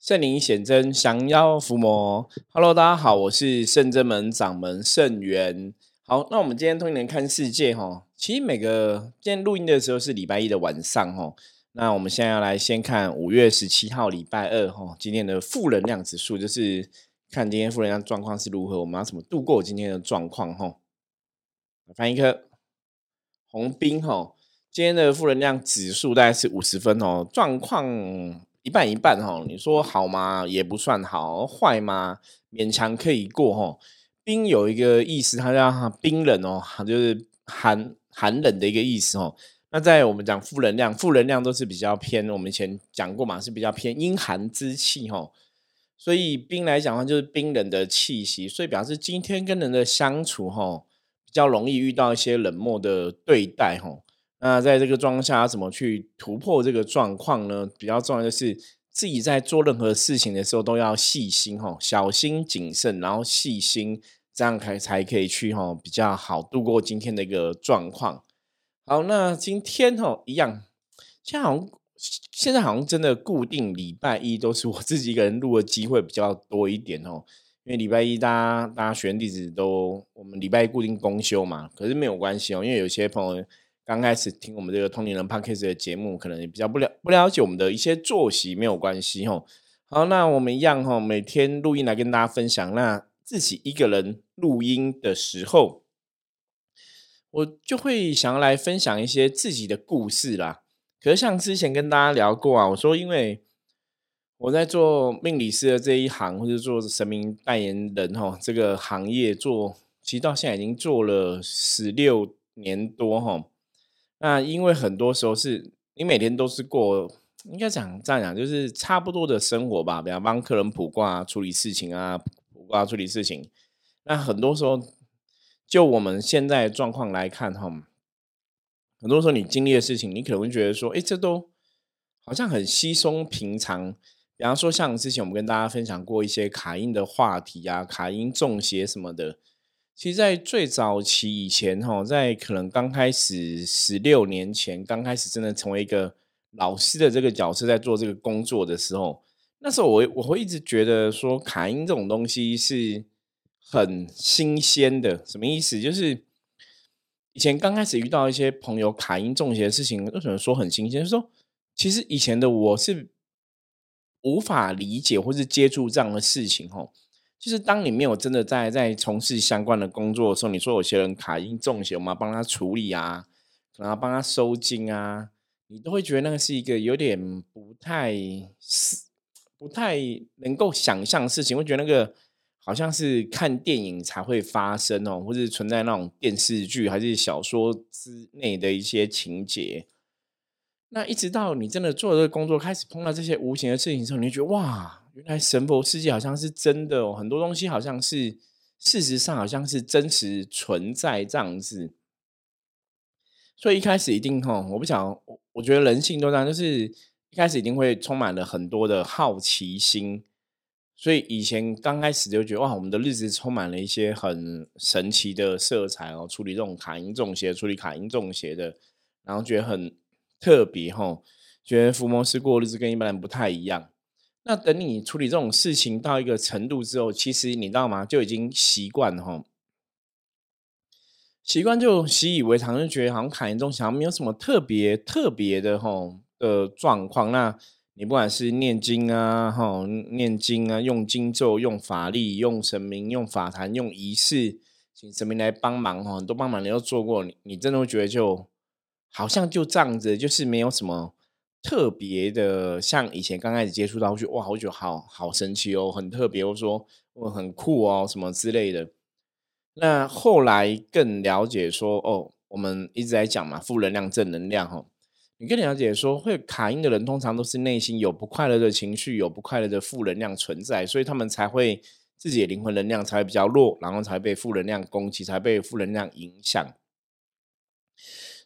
圣灵显真，降妖伏魔。Hello，大家好，我是圣真门掌门圣元。好，那我们今天通灵人看世界哈，其实每个今天录音的时候是礼拜一的晚上哈。那我们现在要来先看五月十七号礼拜二哈，今天的负能量指数就是看今天负能量状况是如何，我们要怎么度过今天的状况哈。翻一颗红兵哈，今天的负能量指数大概是五十分哦，状况。一半一半哈，你说好吗？也不算好，坏吗？勉强可以过哈。冰有一个意思，它叫冰冷哦，就是寒寒冷的一个意思哦。那在我们讲负能量，负能量都是比较偏，我们以前讲过嘛，是比较偏阴寒之气哈。所以冰来讲的话，就是冰冷的气息，所以表示今天跟人的相处哈，比较容易遇到一些冷漠的对待哈。那在这个状况下，要怎么去突破这个状况呢？比较重要的是，自己在做任何事情的时候都要细心哈，小心谨慎，然后细心，这样才才可以去哈比较好度过今天的一个状况。好，那今天哈一样，现在好像现在好像真的固定礼拜一都是我自己一个人录的机会比较多一点哦，因为礼拜一大家大家学员弟子都我们礼拜一固定公休嘛，可是没有关系哦，因为有些朋友。刚开始听我们这个通灵人 podcast 的节目，可能也比较不了不了解我们的一些作息，没有关系吼。好，那我们一样吼，每天录音来跟大家分享。那自己一个人录音的时候，我就会想要来分享一些自己的故事啦。可是像之前跟大家聊过啊，我说因为我在做命理师的这一行，或者做神明代言人哈，这个行业做，其实到现在已经做了十六年多哈。那因为很多时候是你每天都是过，应该讲这样讲，就是差不多的生活吧。比方帮客人卜卦、处理事情啊，卜卦处理事情。那很多时候，就我们现在状况来看哈，很多时候你经历的事情，你可能会觉得说，哎，这都好像很稀松平常。比方说，像之前我们跟大家分享过一些卡因的话题啊，卡因中邪什么的。其实，在最早期以前，哈，在可能刚开始十六年前，刚开始真的成为一个老师的这个角色，在做这个工作的时候，那时候我我会一直觉得说，卡音这种东西是很新鲜的。什么意思？就是以前刚开始遇到一些朋友卡音中邪的事情，为什么说很新鲜？就是说，其实以前的我是无法理解或是接触这样的事情，哈。就是当你没有真的在在从事相关的工作的时候，你说有些人卡因中邪，我们要帮他处理啊，然后帮他收金啊，你都会觉得那个是一个有点不太是不太能够想象的事情，会觉得那个好像是看电影才会发生哦，或者存在那种电视剧还是小说之内的一些情节。那一直到你真的做这个工作，开始碰到这些无形的事情之后，你就觉得哇！原来神佛世界好像是真的哦，很多东西好像是事实上好像是真实存在这样子。所以一开始一定吼，我不想，我我觉得人性都这样，就是一开始一定会充满了很多的好奇心。所以以前刚开始就觉得哇，我们的日子充满了一些很神奇的色彩哦，处理这种卡因中邪，处理卡因中邪的，然后觉得很特别哈，觉得伏魔师过日子跟一般人不太一样。那等你处理这种事情到一个程度之后，其实你知道吗？就已经习惯了哈，习惯就习以为常，就觉得好像卡严重，想要没有什么特别特别的哈的状况。那你不管是念经啊，哈念经啊，用经咒、用法力、用神明、用法坛、用仪式，请神明来帮忙哈，都帮忙，你都做过，你你真的会觉得就好像就这样子，就是没有什么。特别的，像以前刚开始接触到，我觉得哇好久好好神奇哦，很特别，我说我很酷哦，什么之类的。那后来更了解说，哦，我们一直在讲嘛，负能量、正能量，哈，你更了解说，会卡音的人通常都是内心有不快乐的情绪，有不快乐的负能量存在，所以他们才会自己的灵魂能量才会比较弱，然后才被负能量攻击，才被负能量影响。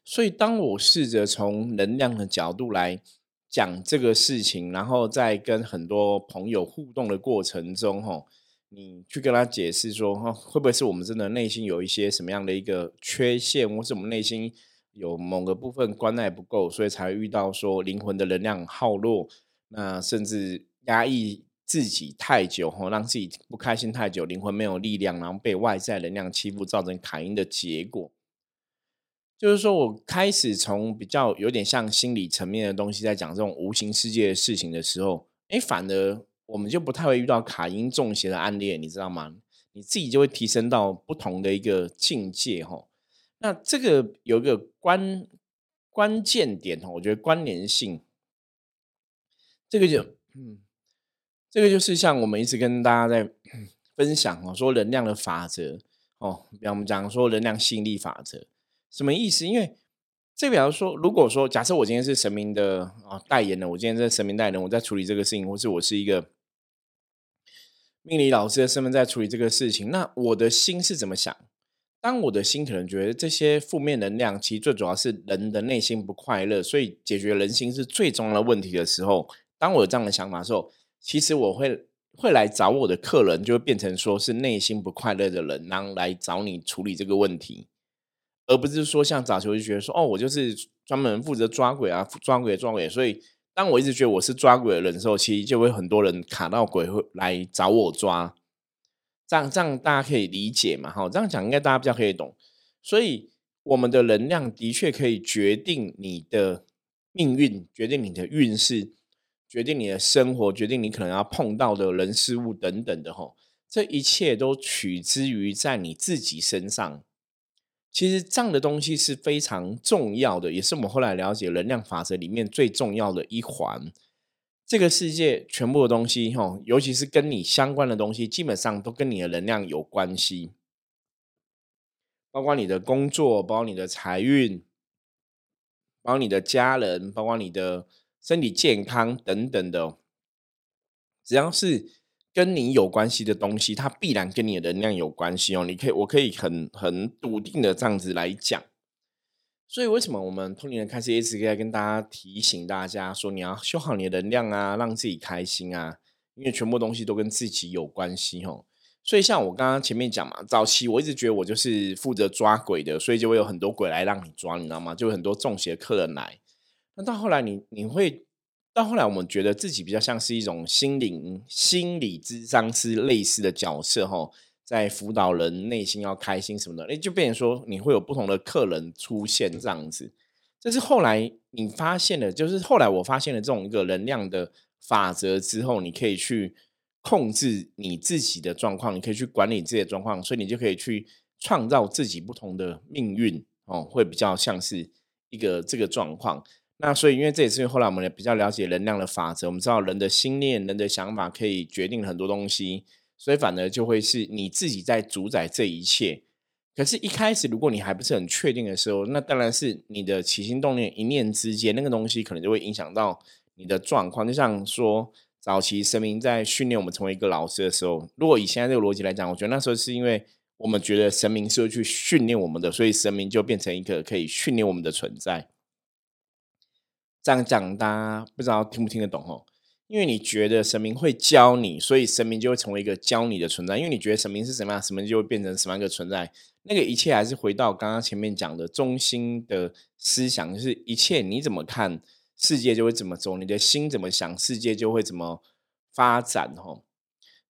所以，当我试着从能量的角度来讲这个事情，然后在跟很多朋友互动的过程中，哈，你去跟他解释说，哈，会不会是我们真的内心有一些什么样的一个缺陷，或是我们内心有某个部分关爱不够，所以才遇到说灵魂的能量耗弱，那甚至压抑自己太久，吼，让自己不开心太久，灵魂没有力量，然后被外在能量欺负，造成卡因的结果。就是说我开始从比较有点像心理层面的东西，在讲这种无形世界的事情的时候，哎，反而我们就不太会遇到卡因中邪的案例，你知道吗？你自己就会提升到不同的一个境界，吼。那这个有一个关关键点，哈，我觉得关联性，这个就，嗯。这个就是像我们一直跟大家在分享哦，说能量的法则哦，比方我们讲说能量吸引力法则，什么意思？因为这比方说，如果说假设我今天是神明的啊代言人，我今天在神明代言人，我在处理这个事情，或是我是一个命理老师的身份在处理这个事情，那我的心是怎么想？当我的心可能觉得这些负面能量，其实最主要是人的内心不快乐，所以解决人心是最重要的问题的时候，当我有这样的想法的时候。其实我会会来找我的客人，就会变成说是内心不快乐的人，然后来找你处理这个问题，而不是说像早期就觉得说哦，我就是专门负责抓鬼啊，抓鬼抓鬼。所以当我一直觉得我是抓鬼的人的时候，其实就会很多人卡到鬼会来找我抓。这样这样大家可以理解嘛？哈，这样讲应该大家比较可以懂。所以我们的能量的确可以决定你的命运，决定你的运势。决定你的生活，决定你可能要碰到的人事物等等的吼，这一切都取之于在你自己身上。其实这样的东西是非常重要的，也是我们后来了解能量法则里面最重要的一环。这个世界全部的东西吼，尤其是跟你相关的东西，基本上都跟你的能量有关系，包括你的工作，包括你的财运，包括你的家人，包括你的。身体健康等等的，只要是跟你有关系的东西，它必然跟你的能量有关系哦。你可以，我可以很很笃定的这样子来讲。所以，为什么我们通灵人开始一直在跟大家提醒大家说，你要修好你的能量啊，让自己开心啊？因为全部东西都跟自己有关系哦。所以，像我刚刚前面讲嘛，早期我一直觉得我就是负责抓鬼的，所以就会有很多鬼来让你抓，你知道吗？就很多中邪客人来。那到后来，你你会到后来，我们觉得自己比较像是一种心灵心理智商师类似的角色哈，在辅导人内心要开心什么的，哎，就变成说你会有不同的客人出现这样子。这是后来你发现的，就是后来我发现了这种一个能量的法则之后，你可以去控制你自己的状况，你可以去管理自己的状况，所以你就可以去创造自己不同的命运哦，会比较像是一个这个状况。那所以，因为这也是后来我们比较了解能量的法则，我们知道人的心念、人的想法可以决定很多东西，所以反而就会是你自己在主宰这一切。可是，一开始如果你还不是很确定的时候，那当然是你的起心动念一念之间，那个东西可能就会影响到你的状况。就像说，早期神明在训练我们成为一个老师的时候，如果以现在这个逻辑来讲，我觉得那时候是因为我们觉得神明是会去训练我们的，所以神明就变成一个可以训练我们的存在。这样讲，大家不知道听不听得懂哦？因为你觉得神明会教你，所以神明就会成为一个教你的存在。因为你觉得神明是什么样，神明就会变成什么样一个存在。那个一切还是回到刚刚前面讲的中心的思想，就是一切你怎么看世界就会怎么走，你的心怎么想，世界就会怎么发展哦。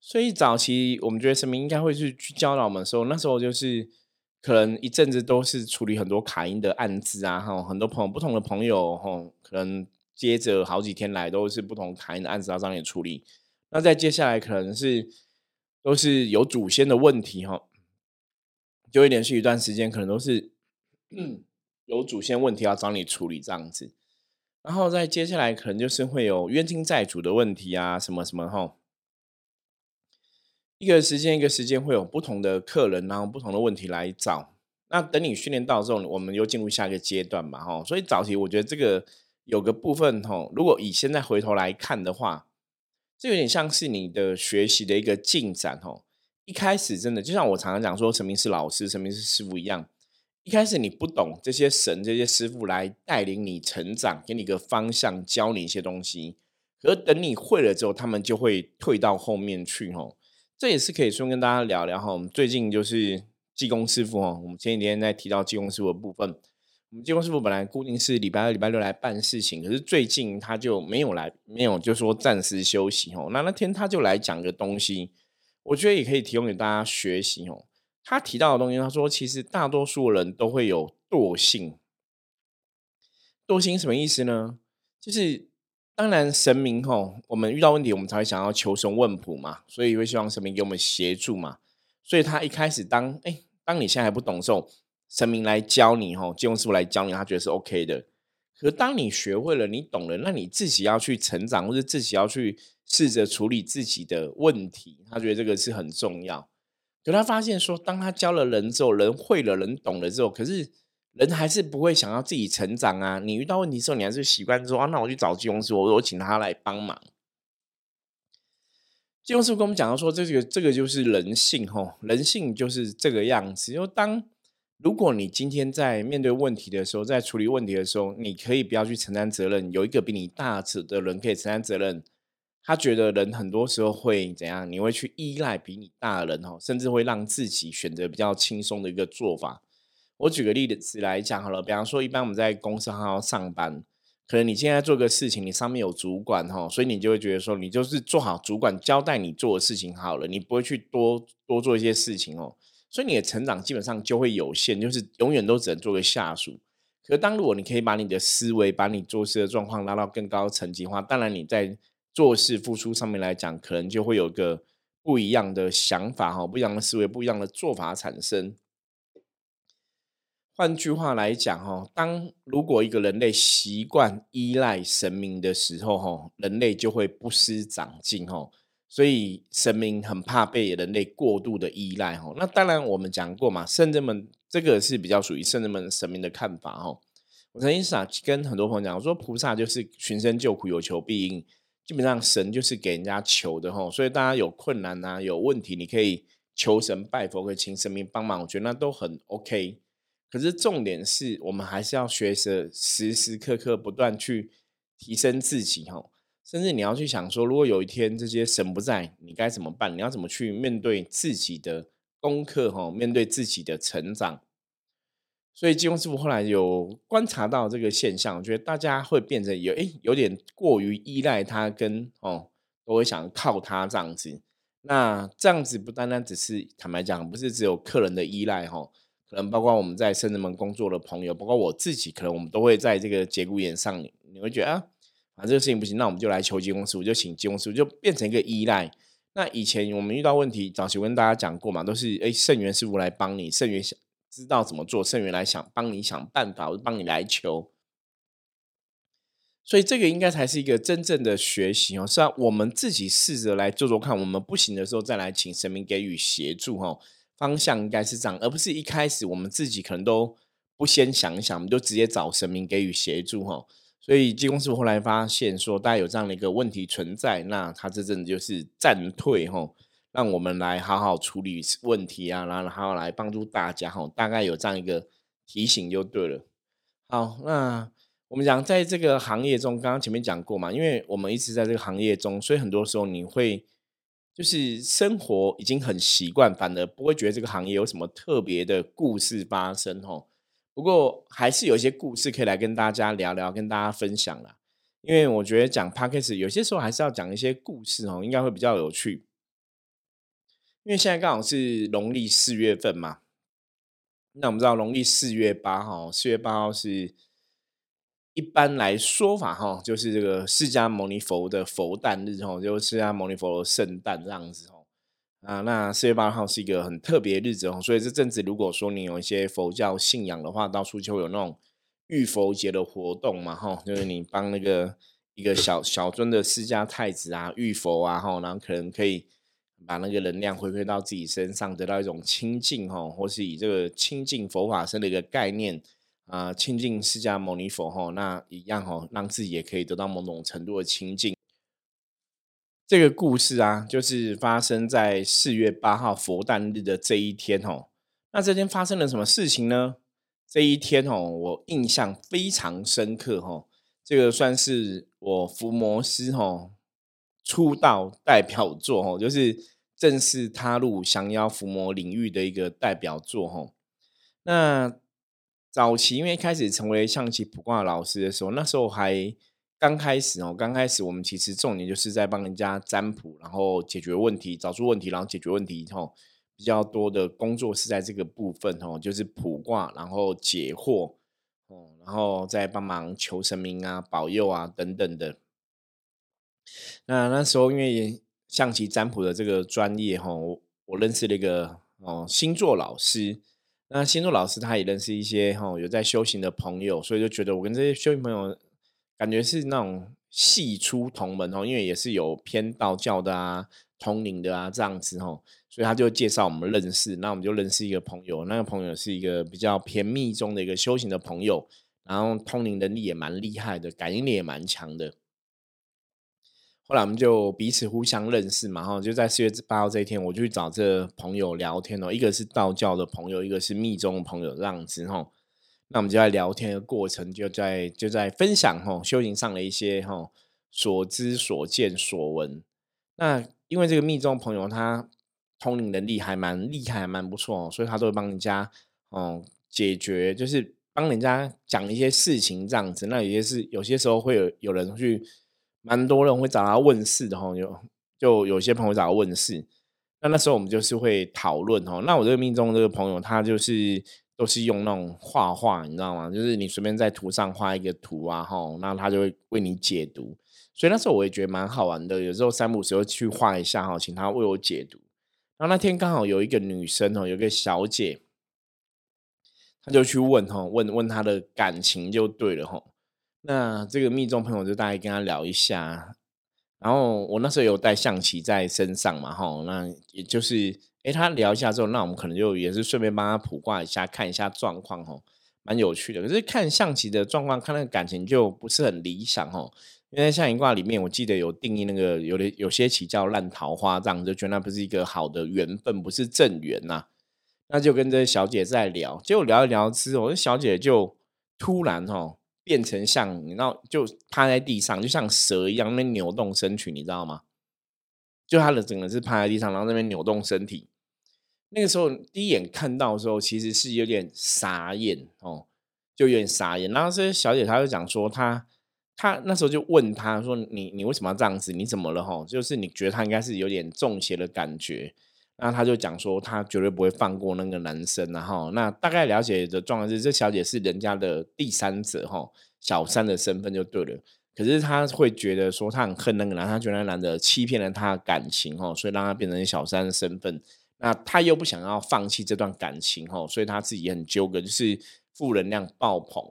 所以早期我们觉得神明应该会去去教导我们的时候，那时候就是。可能一阵子都是处理很多卡因的案子啊，哈，很多朋友不同的朋友，哈，可能接着好几天来都是不同卡因的案子要找你处理。那在接下来可能是都是有祖先的问题，哈，就会连续一段时间，可能都是有祖先问题要找你处理这样子。然后在接下来可能就是会有冤亲债主的问题啊，什么什么，哈。一个时间一个时间会有不同的客人，然后不同的问题来找。那等你训练到之后，我们又进入下一个阶段嘛，哈。所以早期我觉得这个有个部分，哈，如果以现在回头来看的话，这有点像是你的学习的一个进展，哈。一开始真的就像我常常讲说，神明是老师，神明是师傅一样。一开始你不懂这些神、这些师傅来带领你成长，给你个方向，教你一些东西。可等你会了之后，他们就会退到后面去，哈。这也是可以说跟大家聊聊哈。我们最近就是济公师傅哈，我们前几天在提到济公师傅的部分，我们金工师傅本来固定是礼拜二、礼拜六来办事情，可是最近他就没有来，没有就说暂时休息哦。那那天他就来讲个东西，我觉得也可以提供给大家学习哦。他提到的东西，他说其实大多数人都会有惰性。惰性什么意思呢？就是当然神明吼，我们遇到问题，我们才会想要求神问卜嘛，所以会希望神明给我们协助嘛。所以他一开始当哎，当你现在还不懂的时候。神明来教你，吼，金融师傅来教你，他觉得是 OK 的。可当你学会了，你懂了，那你自己要去成长，或者自己要去试着处理自己的问题，他觉得这个是很重要。可他发现说，当他教了人之后，人会了，人懂了之后，可是人还是不会想要自己成长啊。你遇到问题时候，你还是习惯说啊，那我去找金融师傅，我请他来帮忙。金融师跟我们讲到说，这个这个就是人性，吼，人性就是这个样子。就当如果你今天在面对问题的时候，在处理问题的时候，你可以不要去承担责任，有一个比你大的人可以承担责任。他觉得人很多时候会怎样？你会去依赖比你大的人哦，甚至会让自己选择比较轻松的一个做法。我举个例子来讲好了，比方说，一般我们在公司好好上班，可能你现在做个事情，你上面有主管哈，所以你就会觉得说，你就是做好主管交代你做的事情好了，你不会去多多做一些事情哦。所以你的成长基本上就会有限，就是永远都只能做个下属。可当如果你可以把你的思维、把你做事的状况拉到更高层级的话，当然你在做事付出上面来讲，可能就会有个不一样的想法哈，不一样的思维、不一样的做法产生。换句话来讲哈，当如果一个人类习惯依赖神明的时候哈，人类就会不思长进哈。所以神明很怕被人类过度的依赖哈。那当然我们讲过嘛，圣人们这个是比较属于圣人们神明的看法哈。我曾经想跟很多朋友讲，我说菩萨就是寻声救苦，有求必应，基本上神就是给人家求的吼。所以大家有困难啊，有问题，你可以求神拜佛，可以请神明帮忙，我觉得那都很 OK。可是重点是我们还是要学着时时刻刻不断去提升自己哦。甚至你要去想说，如果有一天这些神不在，你该怎么办？你要怎么去面对自己的功课？哈，面对自己的成长。所以金庸师傅后来有观察到这个现象，我觉得大家会变成有诶有点过于依赖他，跟哦都会想靠他这样子。那这样子不单单只是坦白讲，不是只有客人的依赖哈，可能包括我们在圣人门工作的朋友，包括我自己，可能我们都会在这个节骨眼上，你会觉得啊。啊，这个事情不行，那我们就来求金公司，我就请金公司，就变成一个依赖。那以前我们遇到问题，早期跟大家讲过嘛，都是哎圣元师傅来帮你，圣元想知道怎么做，圣元来想帮你想办法，我帮你来求。所以这个应该才是一个真正的学习哦，是啊，我们自己试着来做做看，我们不行的时候再来请神明给予协助哈。方向应该是这样，而不是一开始我们自己可能都不先想一想，我们就直接找神明给予协助哈。所以，基公司后来发现说，大家有这样的一个问题存在，那他这阵就是暂退吼，让我们来好好处理问题啊，然后好好来帮助大家吼，大概有这样一个提醒就对了。好，那我们讲在这个行业中，刚刚前面讲过嘛，因为我们一直在这个行业中，所以很多时候你会就是生活已经很习惯，反而不会觉得这个行业有什么特别的故事发生哦。不过还是有一些故事可以来跟大家聊聊，跟大家分享啦。因为我觉得讲 p o d c a s t 有些时候还是要讲一些故事哦，应该会比较有趣。因为现在刚好是农历四月份嘛，那我们知道农历四月八号，四月八号是一般来说法哈，就是这个释迦牟尼佛的佛诞日哦，就释迦牟尼佛的圣诞这样子哦。啊，那四月八号是一个很特别的日子哦，所以这阵子如果说你有一些佛教信仰的话，到处就有那种浴佛节的活动嘛，哈，就是你帮那个一个小小尊的释迦太子啊浴佛啊，哈，然后可能可以把那个能量回馈到自己身上，得到一种清净哈，或是以这个清净佛法身的一个概念啊，清净释迦牟尼佛哈，那一样哈，让自己也可以得到某种程度的清净。这个故事啊，就是发生在四月八号佛诞日的这一天哦。那这天发生了什么事情呢？这一天哦，我印象非常深刻哦。这个算是我伏魔师哦出道代表作哦，就是正式踏入降妖伏魔领域的一个代表作哦。那早期因为开始成为象棋卜卦老师的时候，那时候还刚开始哦，刚开始我们其实重点就是在帮人家占卜，然后解决问题，找出问题，然后解决问题后，比较多的工作是在这个部分哦，就是卜卦，然后解惑哦，然后再帮忙求神明啊、保佑啊等等的。那那时候因为象棋占卜的这个专业哈，我我认识了一个哦星座老师。那星座老师他也认识一些哈有在修行的朋友，所以就觉得我跟这些修行朋友感觉是那种系出同门哦，因为也是有偏道教的啊、通灵的啊这样子哦，所以他就介绍我们认识。那我们就认识一个朋友，那个朋友是一个比较偏密宗的一个修行的朋友，然后通灵能力也蛮厉害的，感应力也蛮强的。后来我们就彼此互相认识嘛，哈，就在四月八号这一天，我就去找这朋友聊天哦。一个是道教的朋友，一个是密宗的朋友，这样子哈。那我们就在聊天的过程，就在就在分享哈修行上的一些哈所知所见所闻。那因为这个密宗朋友他通灵能力还蛮厉害，还蛮不错，所以他都会帮人家哦解决，就是帮人家讲一些事情这样子。那有些是有些时候会有有人去。蛮多人会找他问事的哈，有就有些朋友找他问事，那那时候我们就是会讨论哈。那我这个命中这个朋友，他就是都是用那种画画，你知道吗？就是你随便在图上画一个图啊，哈，那他就会为你解读。所以那时候我也觉得蛮好玩的，有时候三五时候去画一下哈，请他为我解读。然后那天刚好有一个女生哦，有个小姐，她就去问哈，问问她的感情就对了哈。那这个密宗朋友就大概跟他聊一下，然后我那时候有带象棋在身上嘛，哈，那也就是，哎，他聊一下之后，那我们可能就也是顺便帮他卜卦一下，看一下状况，哈，蛮有趣的。可是看象棋的状况，看那个感情就不是很理想，哈，因为象棋卦里面我记得有定义那个有的有些棋叫烂桃花，这样就觉得那不是一个好的缘分，不是正缘呐。那就跟这小姐在聊，结果聊一聊之后，这小姐就突然，哈。变成像你知道，就趴在地上，就像蛇一样，那扭动身躯，你知道吗？就他的整个是趴在地上，然后那边扭动身体。那个时候第一眼看到的时候，其实是有点傻眼哦，就有点傻眼。然后这小姐她就讲说，她她那时候就问她说：“你你为什么要这样子？你怎么了？哈，就是你觉得他应该是有点中邪的感觉。”那他就讲说，他绝对不会放过那个男生，然后那大概了解的状况是，这小姐是人家的第三者，哈，小三的身份就对了。可是他会觉得说，他很恨那个男，他觉得那男的欺骗了他的感情，哈，所以让他变成小三的身份。那他又不想要放弃这段感情，哈，所以他自己很纠葛，就是负能量爆棚。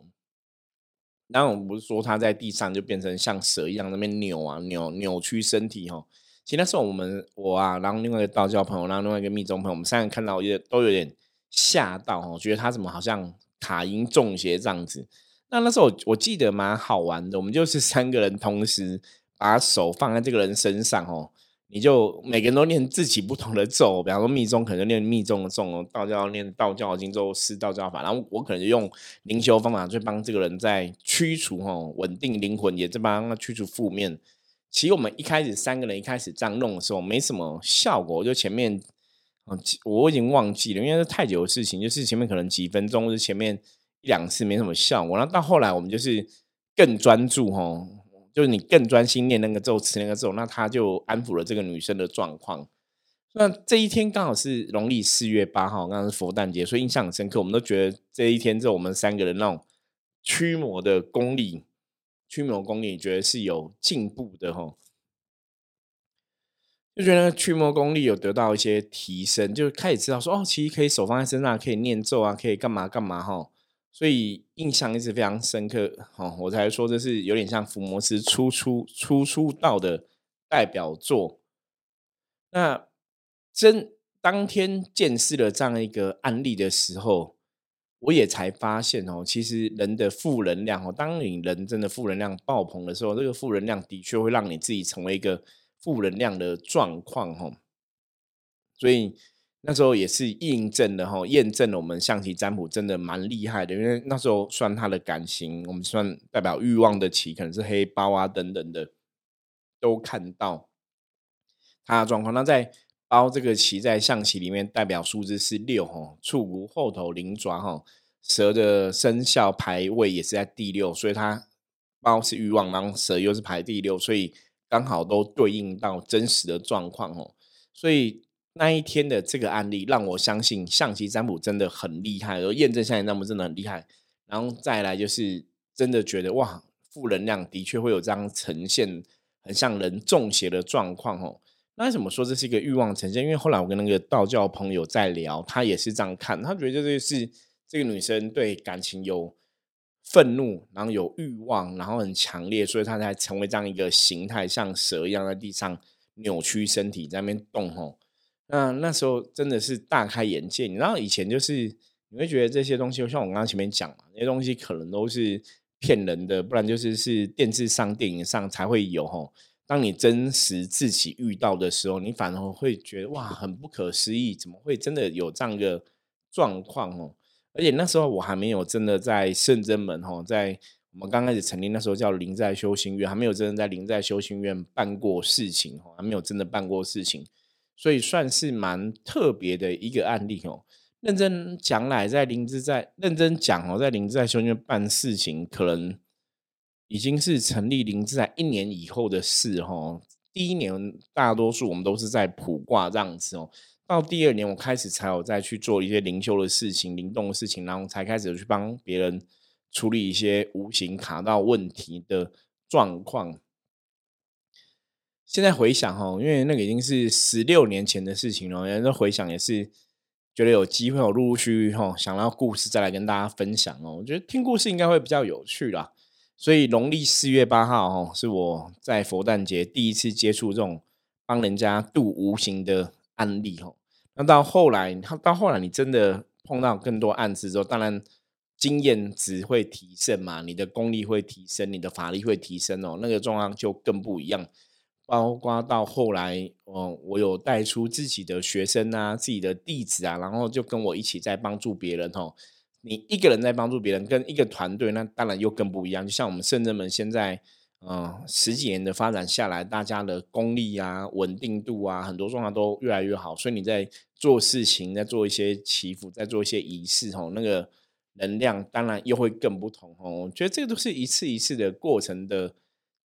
然后我们不是说他在地上就变成像蛇一样那边扭啊扭扭曲身体，哈。其实那时候我们我啊，然后另外一个道教朋友，然后另外一个密宗朋友，我们三个看到也都有点吓到哦，觉得他怎么好像卡音中邪这样子。那那时候我记得蛮好玩的，我们就是三个人同时把手放在这个人身上哦，你就每个人都念自己不同的咒，比方说密宗可能念密宗的咒，道教念道教的经咒是道教法，然后我可能就用灵修方法去帮这个人在驱除哦，稳定灵魂，也在帮他驱除负面。其实我们一开始三个人一开始这样弄的时候，没什么效果。就前面嗯，我已经忘记了，因为是太久的事情，就是前面可能几分钟，是前面一两次没什么效果。然后到后来，我们就是更专注，哈，就是你更专心念那个咒词，那个咒，那他就安抚了这个女生的状况。那这一天刚好是农历四月八号，刚好是佛诞节，所以印象很深刻。我们都觉得这一天，就我们三个人那种驱魔的功力。驱魔功力你觉得是有进步的哈，就觉得驱魔功力有得到一些提升，就开始知道说哦，其实可以手放在身上，可以念咒啊，可以干嘛干嘛哈，所以印象一直非常深刻哈。我才说这是有点像伏魔师初出初出道的代表作。那真当天见识了这样一个案例的时候。我也才发现哦，其实人的负能量哦，当你人真的负能量爆棚的时候，这个负能量的确会让你自己成为一个负能量的状况哦。所以那时候也是印证了哈，验证了我们象棋占卜真的蛮厉害的，因为那时候算他的感情，我们算代表欲望的棋，可能是黑包啊等等的，都看到他的状况。那在包这个棋在象棋里面代表数字是六哈，触骨后头灵爪哈，蛇的生肖排位也是在第六，所以它猫是欲望，然后蛇又是排第六，所以刚好都对应到真实的状况哦。所以那一天的这个案例让我相信象棋占卜真的很厉害，而验证象棋占卜真的很厉害。然后再来就是真的觉得哇，负能量的确会有这样呈现，很像人中邪的状况哦。那为什么说这是一个欲望呈现？因为后来我跟那个道教朋友在聊，他也是这样看，他觉得这是这个女生对感情有愤怒，然后有欲望，然后很强烈，所以她才成为这样一个形态，像蛇一样在地上扭曲身体在那边动吼。那那时候真的是大开眼界，你知道以前就是你会觉得这些东西，像我刚刚前面讲嘛，那些东西可能都是骗人的，不然就是是电视上、电影上才会有吼。当你真实自己遇到的时候，你反而会觉得哇，很不可思议，怎么会真的有这样一个状况哦？而且那时候我还没有真的在圣真门哦，在我们刚开始成立那时候叫灵在修行院，还没有真的在灵在修行院办过事情哦，还没有真的办过事情，所以算是蛮特别的一个案例哦。认真讲来，在灵芝在认真讲哦，在灵芝在修行院办事情，可能。已经是成立灵芝在一年以后的事哈。第一年大多数我们都是在普卦这样子哦。到第二年我开始才有再去做一些灵修的事情、灵动的事情，然后才开始去帮别人处理一些无形卡到问题的状况。现在回想哈，因为那个已经是十六年前的事情了，人家回想也是觉得有机会，我陆陆续续哈想到故事再来跟大家分享哦。我觉得听故事应该会比较有趣啦。所以农历四月八号哦，是我在佛诞节第一次接触这种帮人家度无形的案例哦。那到后来，到后来你真的碰到更多案子之后，当然经验值会提升嘛，你的功力会提升，你的法力会提升哦，那个状况就更不一样。包括到后来，哦，我有带出自己的学生啊，自己的弟子啊，然后就跟我一起在帮助别人哦。你一个人在帮助别人，跟一个团队，那当然又更不一样。就像我们圣人们现在，嗯，十几年的发展下来，大家的功力啊、稳定度啊，很多状况都越来越好。所以你在做事情，在做一些祈福，在做一些仪式，吼，那个能量当然又会更不同。吼，我觉得这个都是一次一次的过程的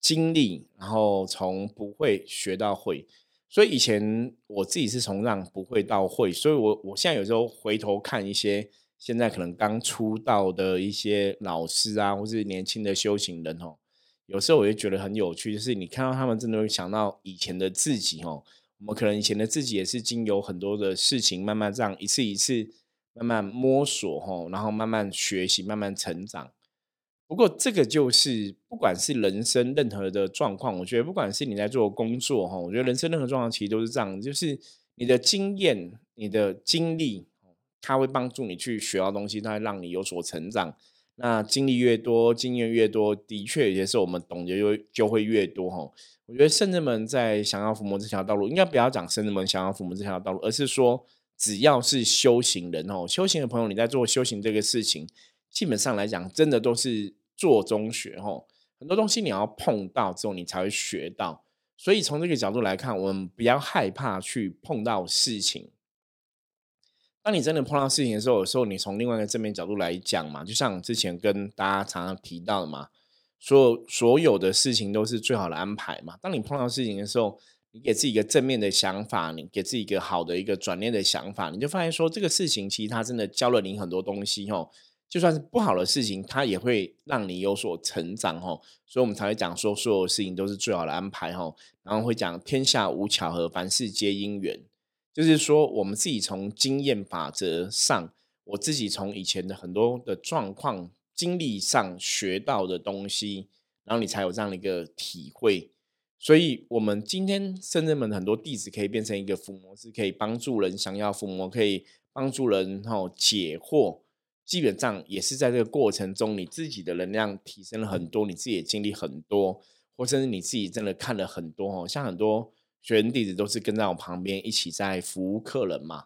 经历，然后从不会学到会。所以以前我自己是从让不会到会，所以我我现在有时候回头看一些。现在可能刚出道的一些老师啊，或是年轻的修行人哦，有时候我就觉得很有趣，就是你看到他们真的会想到以前的自己哦。我们可能以前的自己也是经由很多的事情，慢慢这样一次一次慢慢摸索哦，然后慢慢学习，慢慢成长。不过这个就是不管是人生任何的状况，我觉得不管是你在做工作哈，我觉得人生任何状况其实都是这样，就是你的经验、你的经历。它会帮助你去学到东西，它会让你有所成长。那经历越多，经验越多，的确有些时候我们懂得就就会越多哈。我觉得圣人们在想要伏魔这条道路，应该不要讲圣人们想要伏魔这条道路，而是说只要是修行人哦，修行的朋友，你在做修行这个事情，基本上来讲，真的都是做中学哈。很多东西你要碰到之后，你才会学到。所以从这个角度来看，我们不要害怕去碰到事情。当你真的碰到事情的时候，有时候你从另外一个正面角度来讲嘛，就像之前跟大家常常提到的嘛，所有所有的事情都是最好的安排嘛。当你碰到事情的时候，你给自己一个正面的想法，你给自己一个好的一个转念的想法，你就发现说这个事情其实它真的教了你很多东西哦。就算是不好的事情，它也会让你有所成长哦。所以我们才会讲说所有事情都是最好的安排哦。然后会讲天下无巧合，凡事皆因缘。就是说，我们自己从经验法则上，我自己从以前的很多的状况经历上学到的东西，然后你才有这样的一个体会。所以，我们今天圣人们很多弟子可以变成一个伏魔师，可以帮助人想要伏魔，可以帮助人后解惑。基本上也是在这个过程中，你自己的能量提升了很多，你自己也经历很多，或甚至你自己真的看了很多哦，像很多。学员弟子都是跟在我旁边一起在服务客人嘛。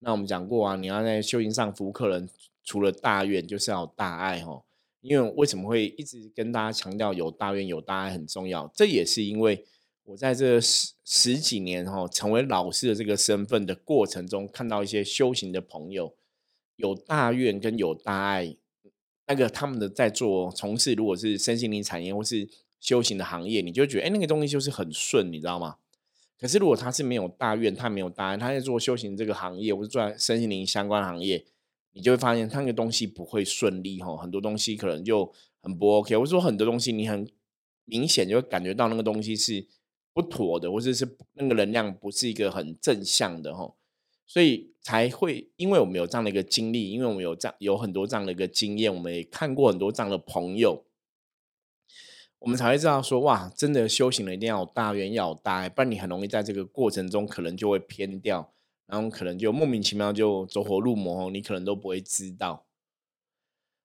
那我们讲过啊，你要在修行上服务客人，除了大愿，就是要大爱哦。因为为什么会一直跟大家强调有大愿、有大爱很重要？这也是因为我在这十十几年哈，成为老师的这个身份的过程中，看到一些修行的朋友，有大愿跟有大爱，那个他们的在做从事，如果是身心灵产业或是修行的行业，你就觉得哎，那个东西就是很顺，你知道吗？可是如果他是没有大愿，他没有大爱，他在做修行这个行业或者做身心灵相关行业，你就会发现他那个东西不会顺利哈，很多东西可能就很不 OK，或者说很多东西你很明显就会感觉到那个东西是。不妥的，或者是那个能量不是一个很正向的哈，所以才会因为我们有这样的一个经历，因为我们有这样有很多这样的一个经验，我们也看过很多这样的朋友，我们才会知道说哇，真的修行了一定要有大愿，要有大爱，不然你很容易在这个过程中可能就会偏掉，然后可能就莫名其妙就走火入魔，你可能都不会知道。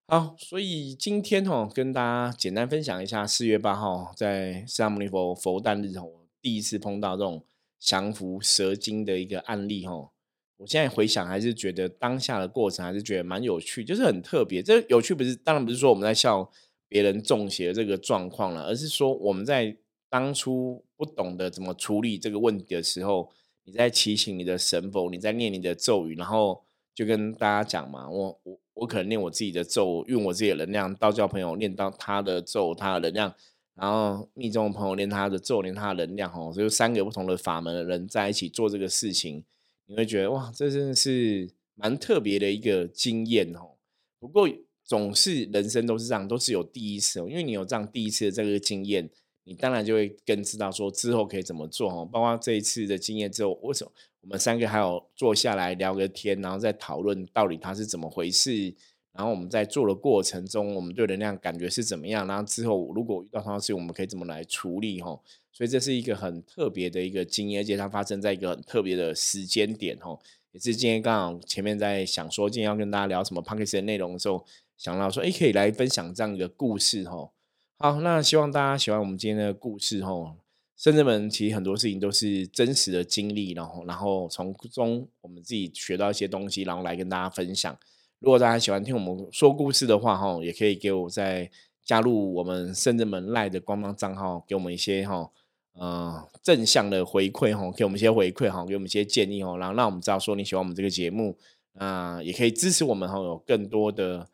好，所以今天哦，跟大家简单分享一下四月八号在释迦牟尼佛佛诞日哦，第一次碰到这种降服蛇精的一个案例哦。我现在回想，还是觉得当下的过程还是觉得蛮有趣，就是很特别。这有趣不是当然不是说我们在笑别人中邪这个状况了，而是说我们在当初不懂得怎么处理这个问题的时候，你在提醒你的神佛，你在念你的咒语，然后就跟大家讲嘛，我我。我可能念我自己的咒，用我自己的能量；道教朋友念到他的咒，他的能量；然后密宗的朋友念他的咒，念他的能量。哦，就三个不同的法门的人在一起做这个事情，你会觉得哇，这真的是蛮特别的一个经验哦。不过总是人生都是这样，都是有第一次。因为你有这样第一次的这个经验，你当然就会更知道说之后可以怎么做哦。包括这一次的经验之后，为什么？我们三个还有坐下来聊个天，然后再讨论到底它是怎么回事。然后我们在做的过程中，我们对能量感觉是怎么样？然后之后如果遇到同样事情，我们可以怎么来处理？哈，所以这是一个很特别的一个经验，而且它发生在一个很特别的时间点。哈，也是今天刚好前面在想说今天要跟大家聊什么 p o c k e t 的内容的时候，想到说，哎，可以来分享这样一个故事。哈，好，那希望大家喜欢我们今天的故事。哈。甚至们其实很多事情都是真实的经历，然后然后从中我们自己学到一些东西，然后来跟大家分享。如果大家喜欢听我们说故事的话，哈，也可以给我在加入我们甚至门赖的官方账号，给我们一些哈呃正向的回馈哈，给我们一些回馈哈，给我们一些建议哦，然后让我们知道说你喜欢我们这个节目，那也可以支持我们哈，有更多的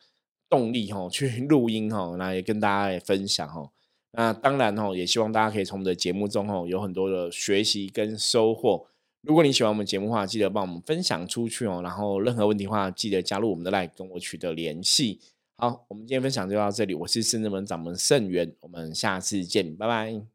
动力哈，去录音哈，那也跟大家来分享哈。那当然哦，也希望大家可以从我们的节目中哦有很多的学习跟收获。如果你喜欢我们节目的话，记得帮我们分享出去哦。然后任何问题的话，记得加入我们的 LINE 跟我取得联系。好，我们今天分享就到这里，我是圣智门掌门盛元，我们下次见，拜拜。